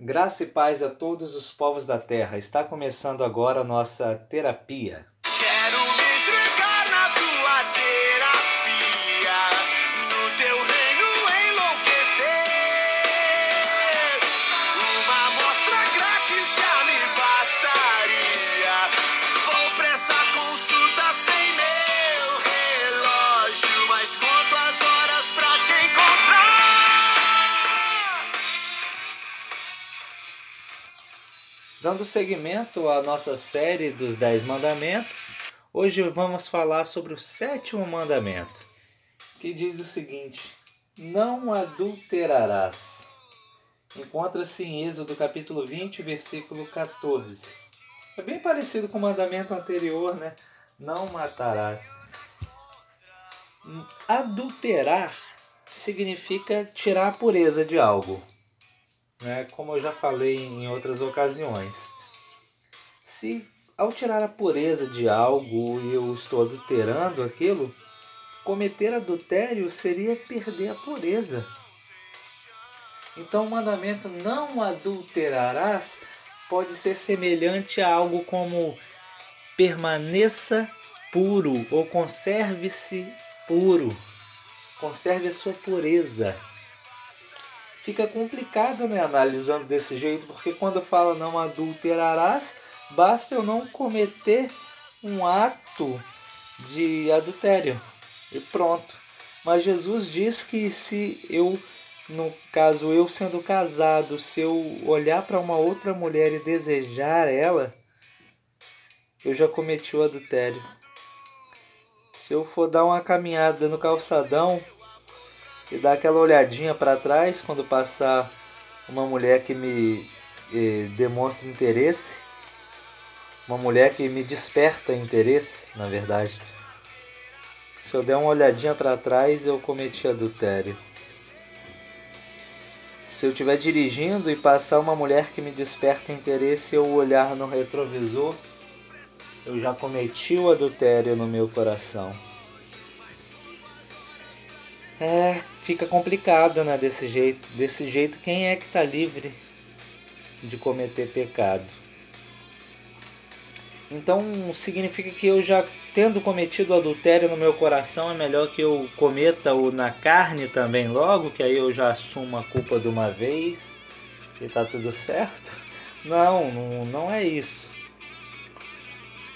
Graça e paz a todos os povos da terra. Está começando agora a nossa terapia. Dando seguimento à nossa série dos Dez Mandamentos, hoje vamos falar sobre o sétimo mandamento, que diz o seguinte: Não adulterarás. Encontra-se em Êxodo capítulo 20, versículo 14. É bem parecido com o mandamento anterior, né? Não matarás. Adulterar significa tirar a pureza de algo né? como eu já falei em outras ocasiões. Se ao tirar a pureza de algo eu estou adulterando aquilo, cometer adultério seria perder a pureza. Então o mandamento não adulterarás pode ser semelhante a algo como permaneça puro ou conserve-se puro. Conserve a sua pureza fica complicado, né, analisando desse jeito, porque quando fala não adulterarás, basta eu não cometer um ato de adultério e pronto. Mas Jesus diz que se eu, no caso eu sendo casado, se eu olhar para uma outra mulher e desejar ela, eu já cometi o adultério. Se eu for dar uma caminhada no calçadão e dar aquela olhadinha para trás quando passar uma mulher que me eh, demonstra interesse, uma mulher que me desperta interesse, na verdade. Se eu der uma olhadinha para trás, eu cometi adultério. Se eu estiver dirigindo e passar uma mulher que me desperta interesse, eu olhar no retrovisor, eu já cometi o adultério no meu coração. É, fica complicado, né, desse jeito. Desse jeito, quem é que está livre de cometer pecado? Então, significa que eu já tendo cometido adultério no meu coração, é melhor que eu cometa-o na carne também logo, que aí eu já assumo a culpa de uma vez e tá tudo certo? Não, não, não é isso.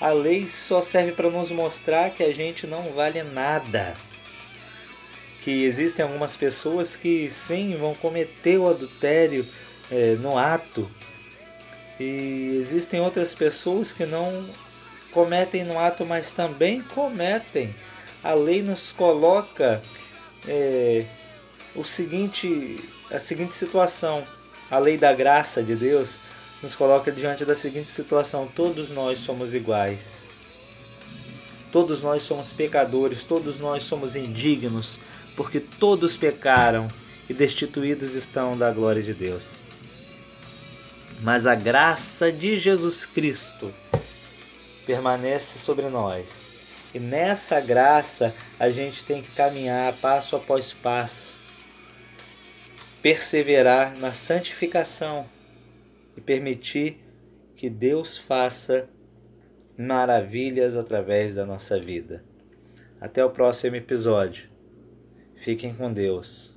A lei só serve para nos mostrar que a gente não vale nada que existem algumas pessoas que sim vão cometer o adultério é, no ato. E existem outras pessoas que não cometem no ato, mas também cometem. A lei nos coloca é, o seguinte, a seguinte situação, a lei da graça de Deus nos coloca diante da seguinte situação: todos nós somos iguais. Todos nós somos pecadores, todos nós somos indignos, porque todos pecaram e destituídos estão da glória de Deus. Mas a graça de Jesus Cristo permanece sobre nós. E nessa graça a gente tem que caminhar passo após passo, perseverar na santificação e permitir que Deus faça maravilhas através da nossa vida. Até o próximo episódio. Fiquem com Deus.